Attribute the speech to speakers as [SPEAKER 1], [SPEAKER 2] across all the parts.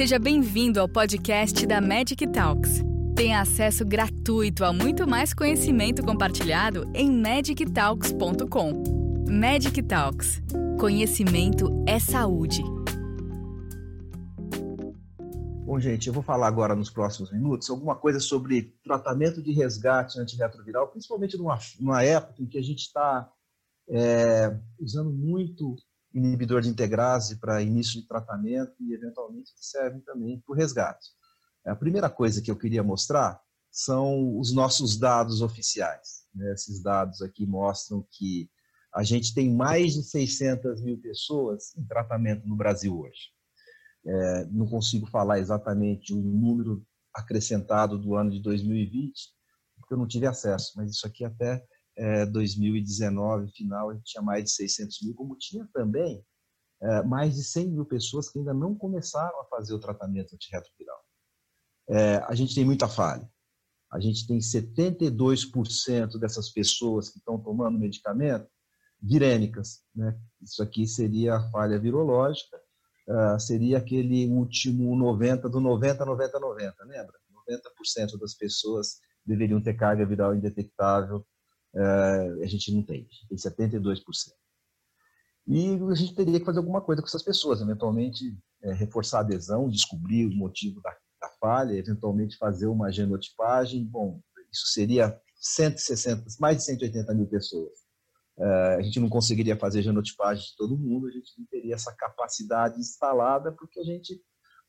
[SPEAKER 1] Seja bem-vindo ao podcast da Magic Talks. Tenha acesso gratuito a muito mais conhecimento compartilhado em magictalks.com. Magic Talks. Conhecimento é saúde.
[SPEAKER 2] Bom, gente, eu vou falar agora nos próximos minutos alguma coisa sobre tratamento de resgate antirretroviral, principalmente numa, numa época em que a gente está é, usando muito inibidor de integrase para início de tratamento e, eventualmente, servem também para o resgate. A primeira coisa que eu queria mostrar são os nossos dados oficiais. Né? Esses dados aqui mostram que a gente tem mais de 600 mil pessoas em tratamento no Brasil hoje. É, não consigo falar exatamente o número acrescentado do ano de 2020, porque eu não tive acesso, mas isso aqui até é, 2019, final, a gente tinha mais de 600 mil, como tinha também é, mais de 100 mil pessoas que ainda não começaram a fazer o tratamento antirretroviral. É, a gente tem muita falha. A gente tem 72% dessas pessoas que estão tomando medicamento virêmicas. Né? Isso aqui seria a falha virológica, uh, seria aquele último 90 do 90, 90, 90, lembra? 90% das pessoas deveriam ter carga viral indetectável uh, a gente não tem, tem 72%. E a gente teria que fazer alguma coisa com essas pessoas, eventualmente é, reforçar a adesão, descobrir o motivo da, da, falha, eventualmente fazer uma genotipagem. Bom, isso seria 160, mais de 180 mil pessoas. Uh, a gente não conseguiria fazer genotipagem de todo mundo, a gente não teria essa capacidade instalada, porque a gente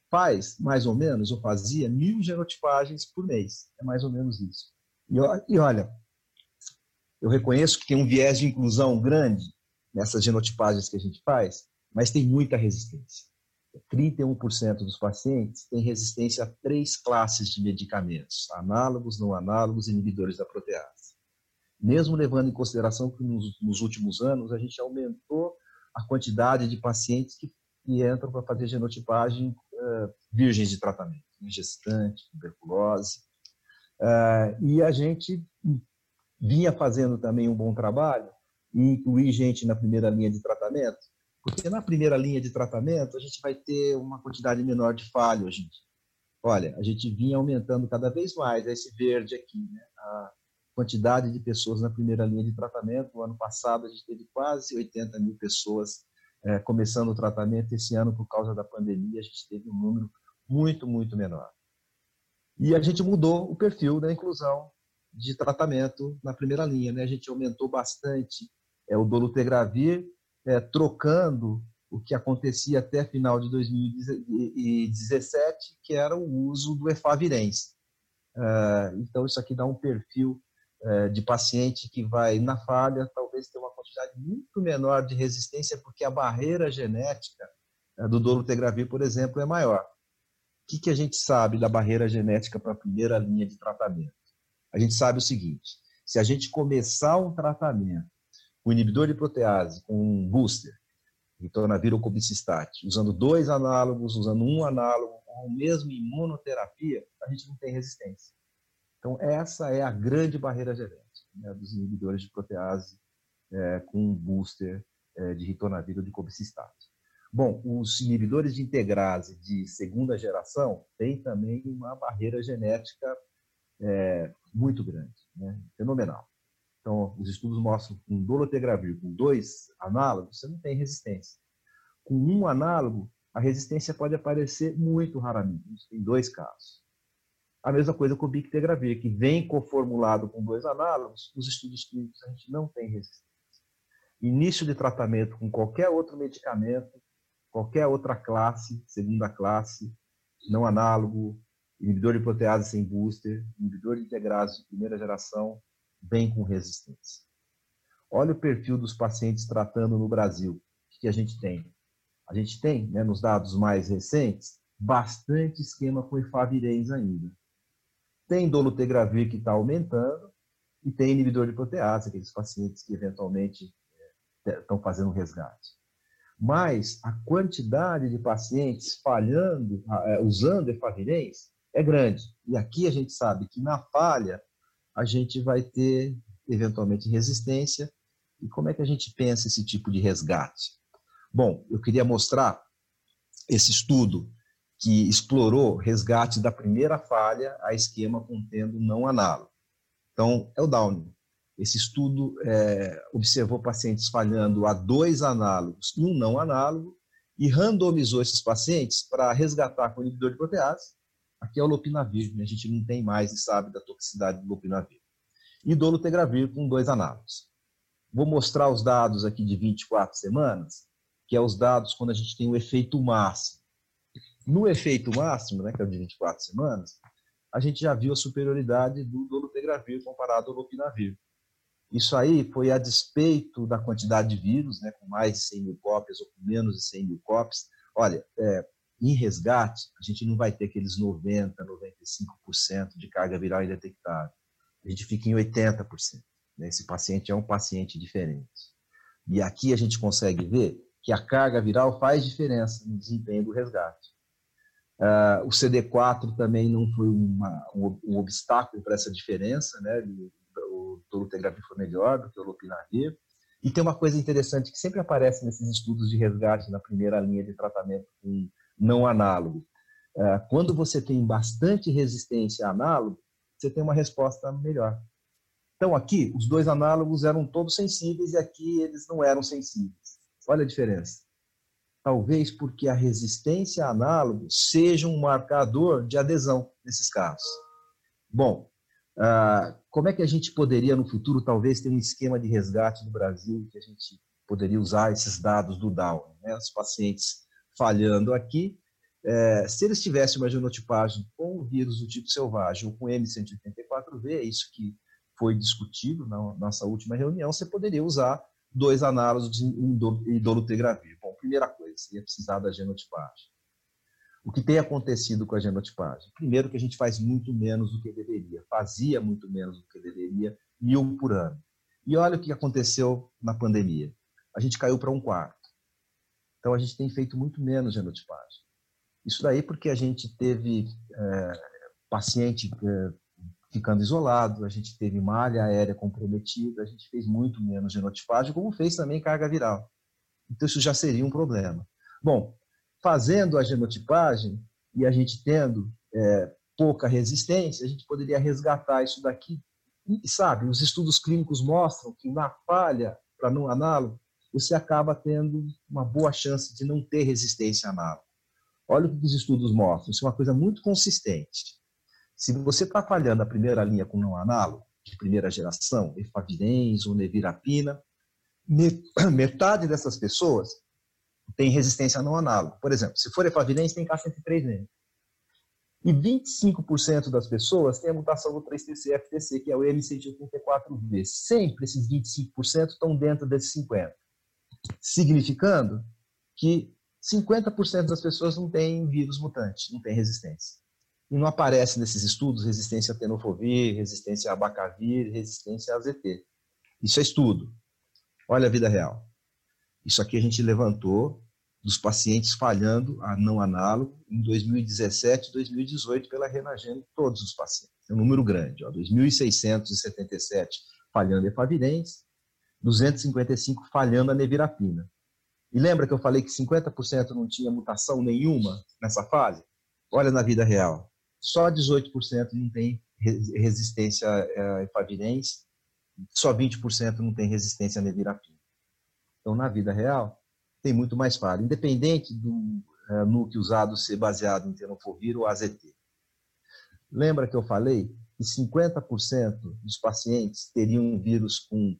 [SPEAKER 2] faz, mais ou menos, ou fazia mil genotipagens por mês. É mais ou menos isso. E, e olha, eu reconheço que tem um viés de inclusão grande nessas genotipagens que a gente faz, mas tem muita resistência. 31% dos pacientes têm resistência a três classes de medicamentos: análogos, não análogos inibidores da protease. Mesmo levando em consideração que nos, nos últimos anos a gente aumentou a quantidade de pacientes que, que entram para fazer genotipagem uh, virgens de tratamento, gestante, tuberculose. Uh, e a gente vinha fazendo também um bom trabalho e incluir gente na primeira linha de tratamento, porque na primeira linha de tratamento a gente vai ter uma quantidade menor de falhas, gente. Olha, a gente vinha aumentando cada vez mais esse verde aqui, né? a quantidade de pessoas na primeira linha de tratamento. No ano passado a gente teve quase 80 mil pessoas é, começando o tratamento. Esse ano, por causa da pandemia, a gente teve um número muito, muito menor. E a gente mudou o perfil da inclusão de tratamento na primeira linha. Né? A gente aumentou bastante é, o dolutegravir, é, trocando o que acontecia até final de 2017, que era o uso do efavirenz. Uh, então, isso aqui dá um perfil uh, de paciente que vai, na falha, talvez ter uma quantidade muito menor de resistência, porque a barreira genética uh, do dolutegravir, por exemplo, é maior. O que, que a gente sabe da barreira genética para a primeira linha de tratamento? A gente sabe o seguinte: se a gente começar um tratamento com inibidor de protease, com um booster, ritonavir ou cobicistat, usando dois análogos, usando um análogo, com a mesma imunoterapia, a gente não tem resistência. Então, essa é a grande barreira genética né, dos inibidores de protease é, com um booster é, de ritonavir ou de cobicistat. Bom, os inibidores de integrase de segunda geração têm também uma barreira genética é, muito grande, né? fenomenal. Então, os estudos mostram que com dolutegravir, com dois análogos, você não tem resistência. Com um análogo, a resistência pode aparecer muito raramente. Tem dois casos. A mesma coisa com o bictegravir, que vem coformulado com dois análogos, nos estudos clínicos a gente não tem resistência. Início de tratamento com qualquer outro medicamento, qualquer outra classe, segunda classe, não análogo, inibidor de protease sem booster, inibidor de integrase de primeira geração, bem com resistência. Olha o perfil dos pacientes tratando no Brasil. O que a gente tem? A gente tem, né, nos dados mais recentes, bastante esquema com efavirenz ainda. Tem dolutegravir que está aumentando e tem inibidor de protease, aqueles pacientes que eventualmente estão é, fazendo resgate. Mas a quantidade de pacientes falhando, é, usando efavirenz, é grande. E aqui a gente sabe que na falha a gente vai ter eventualmente resistência. E como é que a gente pensa esse tipo de resgate? Bom, eu queria mostrar esse estudo que explorou resgate da primeira falha a esquema contendo não análogo. Então, é o Downing. Esse estudo é, observou pacientes falhando a dois análogos e um não análogo e randomizou esses pacientes para resgatar com inibidor de protease. Aqui é o lopinavir, né? a gente não tem mais e sabe da toxicidade do lopinavir. E dolutegravir com dois análogos. Vou mostrar os dados aqui de 24 semanas, que é os dados quando a gente tem o efeito máximo. No efeito máximo, né, que é o de 24 semanas, a gente já viu a superioridade do dolutegravir comparado ao lopinavir. Isso aí foi a despeito da quantidade de vírus, né, com mais de 100 mil cópias ou com menos de 100 mil cópias. Olha, é, em resgate, a gente não vai ter aqueles 90%, 95% de carga viral indetectável. A gente fica em 80%. Né? Esse paciente é um paciente diferente. E aqui a gente consegue ver que a carga viral faz diferença no desempenho do resgate. Uh, o CD4 também não foi uma, um, um, obstáculo para essa diferença, né? dolutegravir foi melhor do que o lopinavir. E tem uma coisa interessante que sempre aparece nesses estudos de resgate na primeira linha de tratamento com não análogo. É, quando você tem bastante resistência a análogo, você tem uma resposta melhor. Então, aqui, os dois análogos eram todos sensíveis e aqui eles não eram sensíveis. Olha a diferença. Talvez porque a resistência a análogo seja um marcador de adesão nesses casos. Bom, ah, como é que a gente poderia, no futuro, talvez, ter um esquema de resgate no Brasil que a gente poderia usar esses dados do Down, né? os pacientes falhando aqui, é, se eles tivessem uma genotipagem com o vírus do tipo selvagem ou com M184V, isso que foi discutido na nossa última reunião, você poderia usar dois análogos de idolutregravir. Bom, primeira coisa, você ia precisar da genotipagem. O que tem acontecido com a genotipagem? Primeiro, que a gente faz muito menos do que deveria, fazia muito menos do que deveria, mil por ano. E olha o que aconteceu na pandemia. A gente caiu para um quarto. Então, a gente tem feito muito menos genotipagem. Isso daí porque a gente teve é, paciente é, ficando isolado, a gente teve malha aérea comprometida, a gente fez muito menos genotipagem, como fez também carga viral. Então, isso já seria um problema. Bom, fazendo a genotipagem e a gente tendo é, pouca resistência, a gente poderia resgatar isso daqui. E, sabe, os estudos clínicos mostram que na falha para não análogo, você acaba tendo uma boa chance de não ter resistência análoga. Olha o que os estudos mostram, isso é uma coisa muito consistente. Se você está falhando a primeira linha com não análogo, de primeira geração, efavirenz ou nevirapina, metade dessas pessoas tem resistência não análoga. Por exemplo, se for efavirense, tem K103N. E 25% das pessoas têm a mutação do 3TC-FTC, que é o M184V. Sempre esses 25% estão dentro desses 50%. Significando que 50% das pessoas não têm vírus mutante, não têm resistência. E não aparece nesses estudos resistência a tenofovir, resistência a abacavir, resistência a AZT. Isso é estudo. Olha a vida real. Isso aqui a gente levantou dos pacientes falhando a não análogo em 2017 e 2018 pela Renagen, todos os pacientes. É um número grande, 2.677 falhando efavirenz, 255 falhando a nevirapina. E lembra que eu falei que 50% não tinha mutação nenhuma nessa fase? Olha na vida real. Só 18% não tem resistência a efavirenz, só 20% não tem resistência a nevirapina. Então, na vida real, tem muito mais falha, independente do é, núcleo usado ser baseado em tenofovir ou AZT. Lembra que eu falei que 50% dos pacientes teriam um vírus com,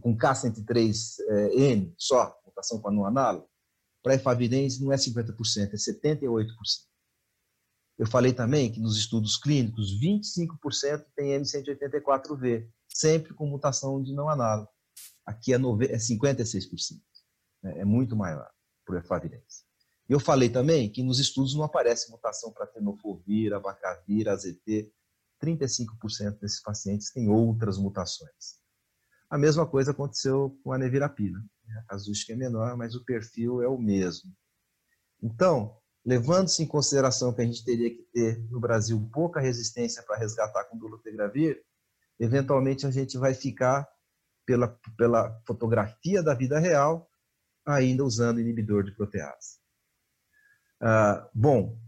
[SPEAKER 2] Com K103N é, só, mutação com análogo? Para efavirenz não é 50%, é 78%. Eu falei também que nos estudos clínicos, 25% tem M184V, sempre com mutação de não análogo. Aqui é, 56%, é né? é muito maior para o efavirense. Eu falei também que nos estudos não aparece mutação para tenofovir, abacavir, AZT. 35% desses pacientes têm outras mutações. A mesma coisa aconteceu com a nevirapina. A casuística é menor, mas o perfil é o mesmo. Então, levando-se em consideração que a gente teria que ter no Brasil pouca resistência para resgatar com dolutegravir, eventualmente a gente vai ficar pela, pela fotografia da vida real, ainda usando inibidor de protease. Ah, bom,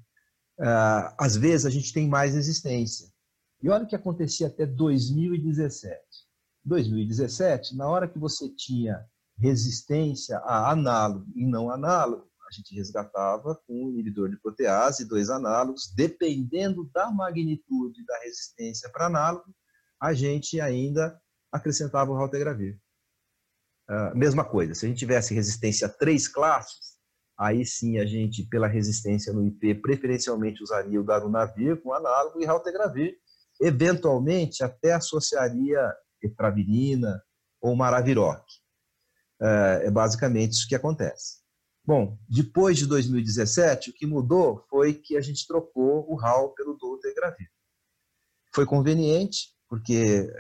[SPEAKER 2] uh, às vezes a gente tem mais resistência. E olha o que acontecia até 2017. 2017, na hora que você tinha resistência a análogo e não análogo, a gente resgatava com um inibidor de protease, dois análogos, dependendo da magnitude da resistência para análogo, a gente ainda acrescentava o raltegravir. Uh, mesma coisa, se a gente tivesse resistência a três classes, aí sim a gente, pela resistência no IP, preferencialmente usaria o darunavir com análogo e raltegravir, eventualmente até associaria etravirina ou maraviroc. Uh, é basicamente isso que acontece. Bom, depois de 2017, o que mudou foi que a gente trocou o RAL pelo dolutegravir. Foi conveniente, porque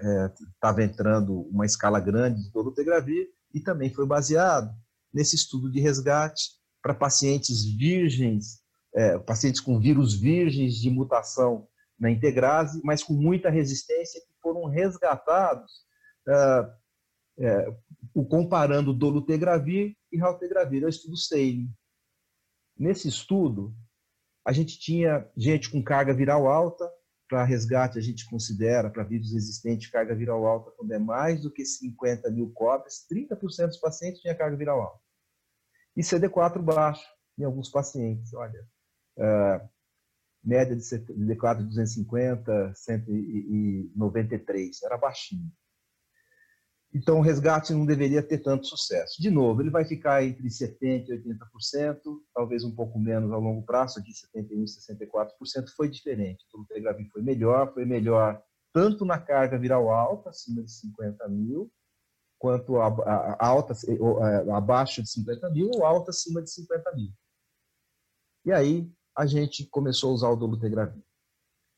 [SPEAKER 2] estava é, entrando uma escala grande de dolutegravir e também foi baseado nesse estudo de resgate para pacientes virgens, é, pacientes com vírus virgens de mutação na integrase, mas com muita resistência, que foram resgatados é, é, o comparando dolutegravir e raltegravir, é o estudo Sailing. Nesse estudo, a gente tinha gente com carga viral alta, para resgate a gente considera, para vírus resistente, carga viral alta, quando é mais do que 50 mil cópias, 30% dos pacientes tinha carga viral alta. E CD4 baixo em alguns pacientes, olha, uh, média de CD4 de 250, 193, era baixinho. Então, o resgate não deveria ter tanto sucesso. De novo, ele vai ficar entre 70% e 80%, talvez um pouco menos ao longo prazo, aqui 71% e 64%, foi diferente. O Tegravir foi melhor, foi melhor tanto na carga viral alta, acima de 50 mil, quanto a, a, a alta, a, abaixo de 50 mil ou alta acima de 50 mil. E aí, a gente começou a usar o dolutegravir.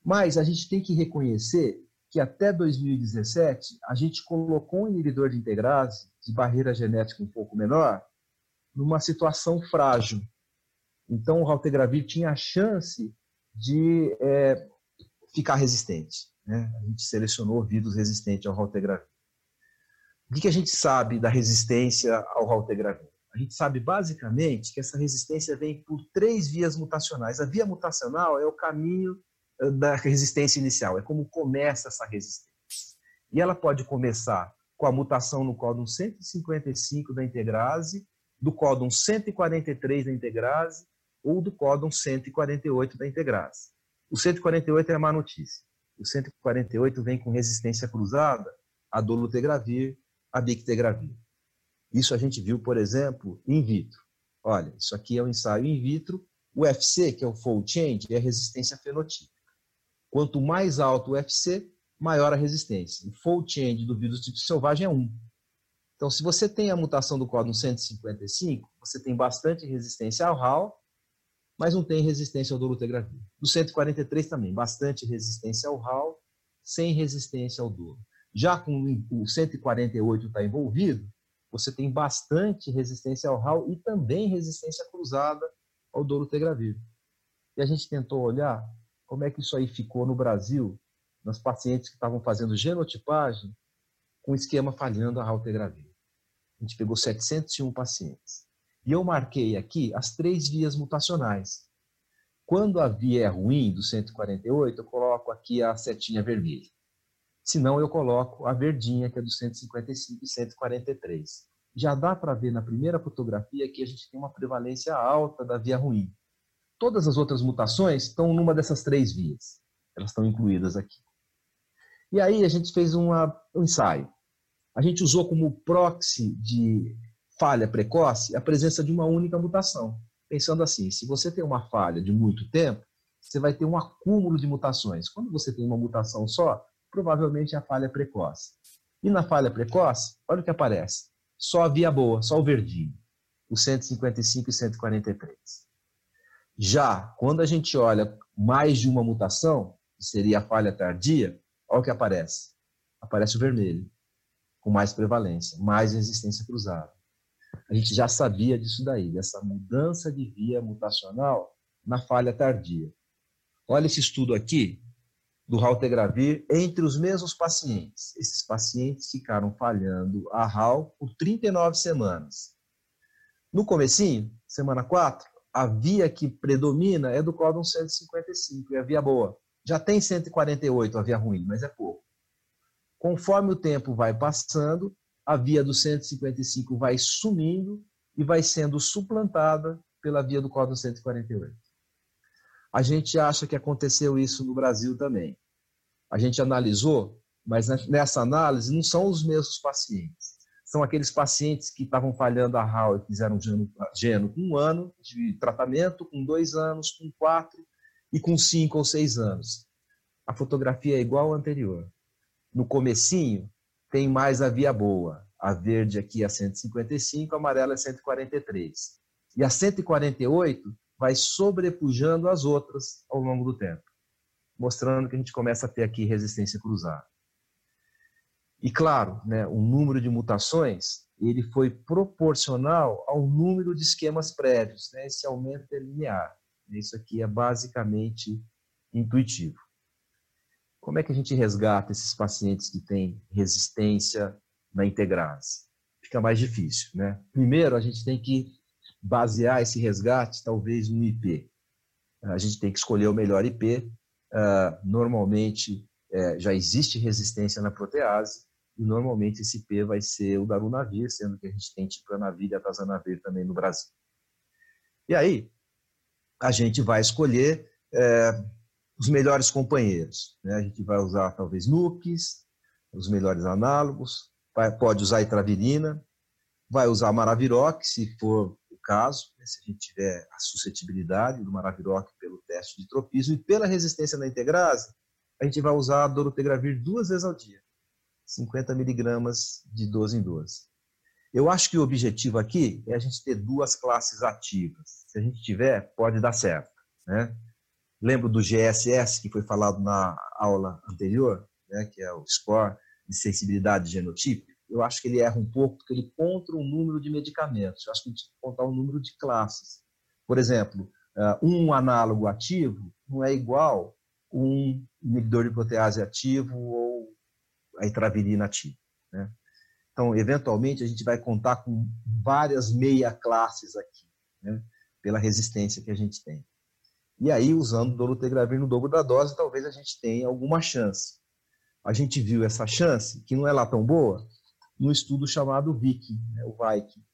[SPEAKER 2] Mas a gente tem que reconhecer que até 2017 a gente colocou um inibidor de integrase de barreira genética um pouco menor numa situação frágil. Então o raltegravir tinha a chance de é, ficar resistente. Né? A gente selecionou vírus resistentes ao raltegravir. O que a gente sabe da resistência ao raltegravir? A gente sabe basicamente que essa resistência vem por três vias mutacionais. A via mutacional é o caminho da resistência inicial, é como começa essa resistência. E ela pode começar com a mutação no códon 155 da integrase, do códon 143 da integrase ou do códon 148 da integrase. O 148 é a má notícia. O 148 vem com resistência cruzada a dolutegravir, a bictegravir. Isso a gente viu, por exemplo, in vitro. Olha, isso aqui é um ensaio in vitro. O FC, que é o fold change, é a resistência fenotípica. Quanto mais alto o FC, maior a resistência. O fold change do vírus tipo selvagem é 1. Então, se você tem a mutação do códon 155, você tem bastante resistência ao RAL, mas não tem resistência ao dolutegravir. Do 143 também, bastante resistência ao RAL, sem resistência ao dolo. Já com o 148 está envolvido, você tem bastante resistência ao RAL e também resistência cruzada ao dolutegravir. E a gente tentou olhar como é que isso aí ficou no Brasil, nas pacientes que estavam fazendo genotipagem, com esquema falhando a raltegravir. A gente pegou 701 pacientes. E eu marquei aqui as três vias mutacionais. Quando a via é ruim, do 148, eu coloco aqui a setinha vermelha. Se não, eu coloco a verdinha, que é do 155 e 143. Já dá para ver na primeira fotografia que a gente tem uma prevalência alta da via ruim. Todas as outras mutações estão numa dessas três vias. Elas estão incluídas aqui. E aí a gente fez uma, um ensaio. A gente usou como proxy de falha precoce a presença de uma única mutação. Pensando assim, se você tem uma falha de muito tempo, você vai ter um acúmulo de mutações. Quando você tem uma mutação só, provavelmente a falha precoce. E na falha precoce, olha o que aparece. Só a via boa, só o verdinho. O 155 e 143. Já quando a gente olha mais de uma mutação, que seria a falha tardia, olha o que aparece. Aparece o vermelho, com mais prevalência, mais resistência cruzada. A gente já sabia disso daí, dessa mudança de via mutacional na falha tardia. Olha esse estudo aqui do Raltegravir entre os mesmos pacientes. Esses pacientes ficaram falhando a RAL por 39 semanas. No comecinho, semana 4, a via que predomina é do códon 155, é a via boa. Já tem 148, a via ruim, mas é pouco. Conforme o tempo vai passando, a via do 155 vai sumindo e vai sendo suplantada pela via do códon 148. A gente acha que aconteceu isso no Brasil também. A gente analisou, mas nessa análise não são os mesmos pacientes são aqueles pacientes que estavam falhando a RAL e fizeram geno, com um ano de tratamento, com dois anos, com quatro e com cinco ou seis anos. A fotografia é igual à anterior. No comecinho, tem mais a via boa. A verde aqui é 155, a amarela é 143. E a 148 vai sobrepujando as outras ao longo do tempo, mostrando que a gente começa a ter aqui resistência cruzada. E claro, né, o número de mutações ele foi proporcional ao número de esquemas prévios. Né? Esse aumento é linear. Isso aqui é basicamente intuitivo. Como é que a gente resgata esses pacientes que têm resistência na integrase? Fica mais difícil, né? Primeiro, a gente tem que basear esse resgate talvez no IP. A gente tem que escolher o melhor IP. Ah, normalmente, é, já existe resistência na protease, e normalmente esse P vai ser o Darunavir, sendo que a gente tem Tipranavir e Atazanavir também no Brasil. E aí, a gente vai escolher é, os melhores companheiros. Né? A gente vai usar talvez NUCs, os melhores análogos, vai, pode usar itravirina, vai usar Maraviroc, se for caso, né? se a gente tiver a suscetibilidade do Maraviroc pelo teste de tropismo e pela resistência na integrase, a gente vai usar a dolutegravir duas vezes ao dia. 50 miligramas de 12 em 12. Eu acho que o objetivo aqui é a gente ter duas classes ativas. Se a gente tiver, pode dar certo. Né? Lembro do GSS, que foi falado na aula anterior, né, que é o Score de Sensibilidade Genotípica. Eu acho que ele erra um pouco, porque ele conta um número de medicamentos. Eu acho que a gente tem que contar um número de classes. Por exemplo, ah, um análogo ativo não é igual um inibidor de protease ativo ou a intravirina ativa. Né? Então, eventualmente, a gente vai contar com várias meia classes aqui, né? pela resistência que a gente tem. E aí, usando dolutegravir no dobro da dose, talvez a gente tenha alguma chance. A gente viu essa chance, que não é lá tão boa, no estudo chamado Viking, né, o Viking,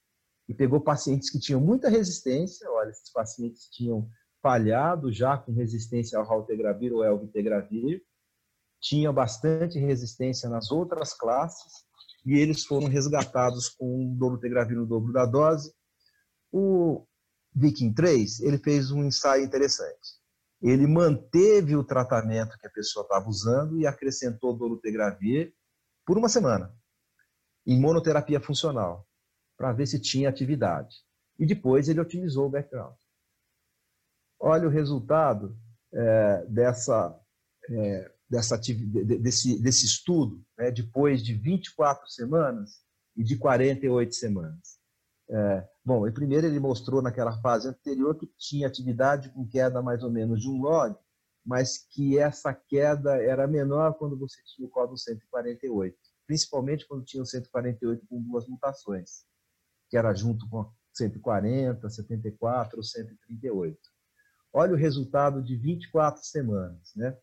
[SPEAKER 2] e pegou pacientes que tinham muita resistência, olha, esses pacientes tinham falhado já com resistência ao raltegravir ou elvitegravir, tinha bastante resistência nas outras classes e eles foram resgatados com dolutegravir no dobro da dose. O Viking 3, ele fez um ensaio interessante. Ele manteve o tratamento que a pessoa estava usando e acrescentou dolutegravir por uma semana, em monoterapia funcional, para ver se tinha atividade. E depois ele otimizou o background. Olha o resultado é, dessa é, dessa, desse, desse estudo, né, depois de 24 semanas e de 48 semanas. É, bom, e primeiro ele mostrou naquela fase anterior que tinha atividade com queda mais ou menos de um log, mas que essa queda era menor quando você tinha o código 148, principalmente quando tinha o 148 com duas mutações, que era junto com 140, 74 ou 138. Olha o resultado de 24 semanas, né?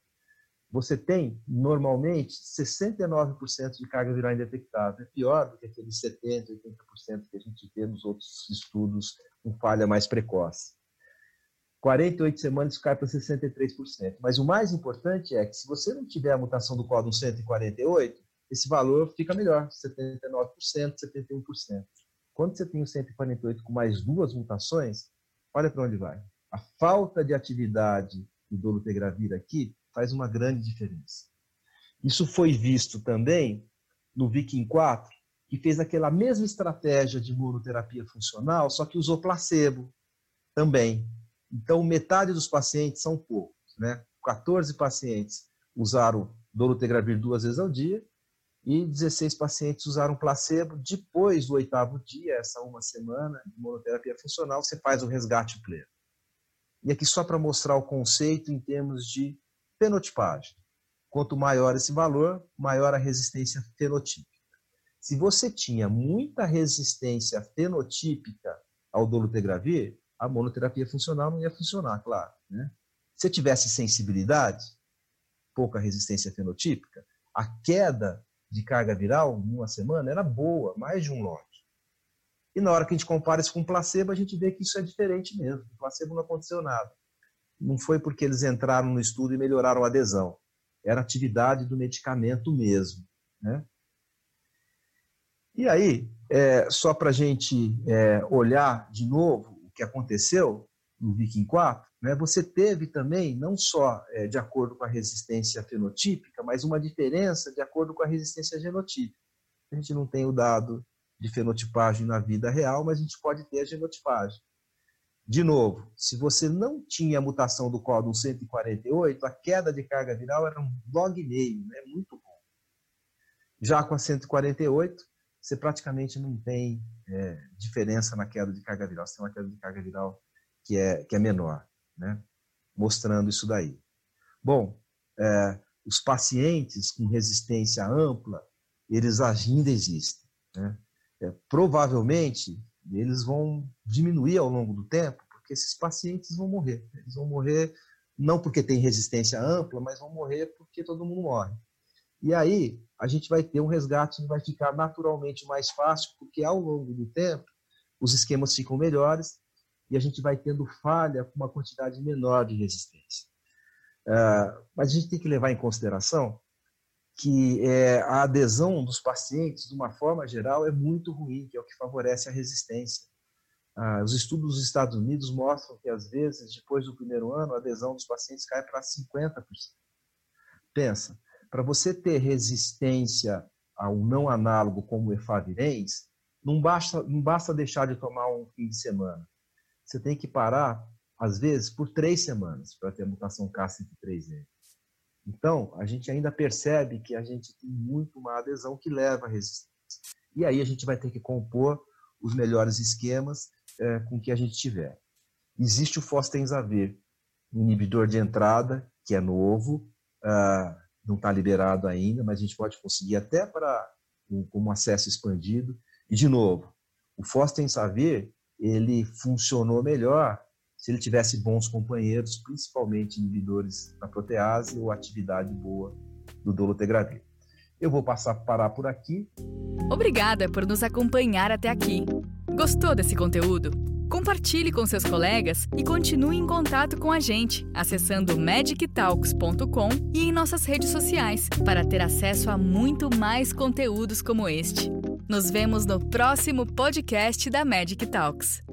[SPEAKER 2] você tem, normalmente, 69% de carga viral indetectável. É pior do que aqueles 70%, 80% que a gente vê nos outros estudos com falha mais precoce. 48 semanas cai para 63%. Mas o mais importante é que se você não tiver a mutação do códon 148, esse valor fica melhor, 79%, 71%. Quando você tem o 148 com mais duas mutações, olha para onde vai. A falta de atividade do dolutegravir aqui faz uma grande diferença. Isso foi visto também no Viking 4, que fez aquela mesma estratégia de imunoterapia funcional, só que usou placebo também. Então, metade dos pacientes são poucos, né? 14 pacientes usaram dolutegravir duas vezes ao dia e 16 pacientes usaram placebo. Depois do oitavo dia, essa uma semana de imunoterapia funcional, você faz o resgate pleno. E aqui só para mostrar o conceito em termos de fenotipagem. Quanto maior esse valor, maior a resistência fenotípica. Se você tinha muita resistência fenotípica ao dolutegravir, a monoterapia funcional não ia funcionar, claro. Né? Se tivesse sensibilidade, pouca resistência fenotípica, a queda de carga viral em uma semana era boa, mais de um log. E na hora que a gente compara isso com placebo, a gente vê que isso é diferente mesmo. O placebo não aconteceu nada. Não foi porque eles entraram no estudo e melhoraram a adesão. Era atividade do medicamento mesmo. Né? E aí, é, só para a gente é, olhar de novo o que aconteceu no Viking 4, né, você teve também, não só é, de acordo com a resistência fenotípica, mas uma diferença de acordo com a resistência genotípica. A gente não tem o dado de fenotipagem na vida real, mas a gente pode ter a genotipagem. De novo, se você não tinha a mutação do códon 148, a queda de carga viral era um log meio, né? muito bom. Já com a 148, você praticamente não tem é, diferença na queda de carga viral. Você tem uma queda de carga viral que é, que é menor, né? mostrando isso daí. Bom, é, os pacientes com resistência ampla, eles ainda existem. Né? é, provavelmente eles vão diminuir ao longo do tempo, porque esses pacientes vão morrer. Eles vão morrer não porque tem resistência ampla, mas vão morrer porque todo mundo morre. E aí a gente vai ter um resgate que vai ficar naturalmente mais fácil, porque ao longo do tempo os esquemas ficam melhores e a gente vai tendo falha com uma quantidade menor de resistência. Uh, mas a gente tem que levar em consideração que é, a adesão dos pacientes, de uma forma geral, é muito ruim, que é o que favorece a resistência. Ah, os estudos dos Estados Unidos mostram que, às vezes, depois do primeiro ano, a adesão dos pacientes cai para 50%. Pensa, para você ter resistência a um não análogo como o efavirenz, não basta, não basta deixar de tomar um fim de semana. Você tem que parar, às vezes, por três semanas para ter a mutação K103N. Então, a gente ainda percebe que a gente tem muito uma adesão que leva à resistência. E aí a gente vai ter que compor os melhores esquemas é, com que a gente tiver. Existe o fostenzavir, inibidor de entrada, que é novo, uh, não está liberado ainda, mas a gente pode conseguir até para um, um acesso expandido. E, de novo, o fostenzavir, ele funcionou melhor se ele tivesse bons companheiros, principalmente inibidores da protease ou atividade boa do dolutegravir. Eu vou passar parar por aqui.
[SPEAKER 1] Obrigada por nos acompanhar até aqui. Gostou desse conteúdo? Compartilhe com seus colegas e continue em contato com a gente acessando magictalks.com e em nossas redes sociais para ter acesso a muito mais conteúdos como este. Nos vemos no próximo podcast da Magic Talks.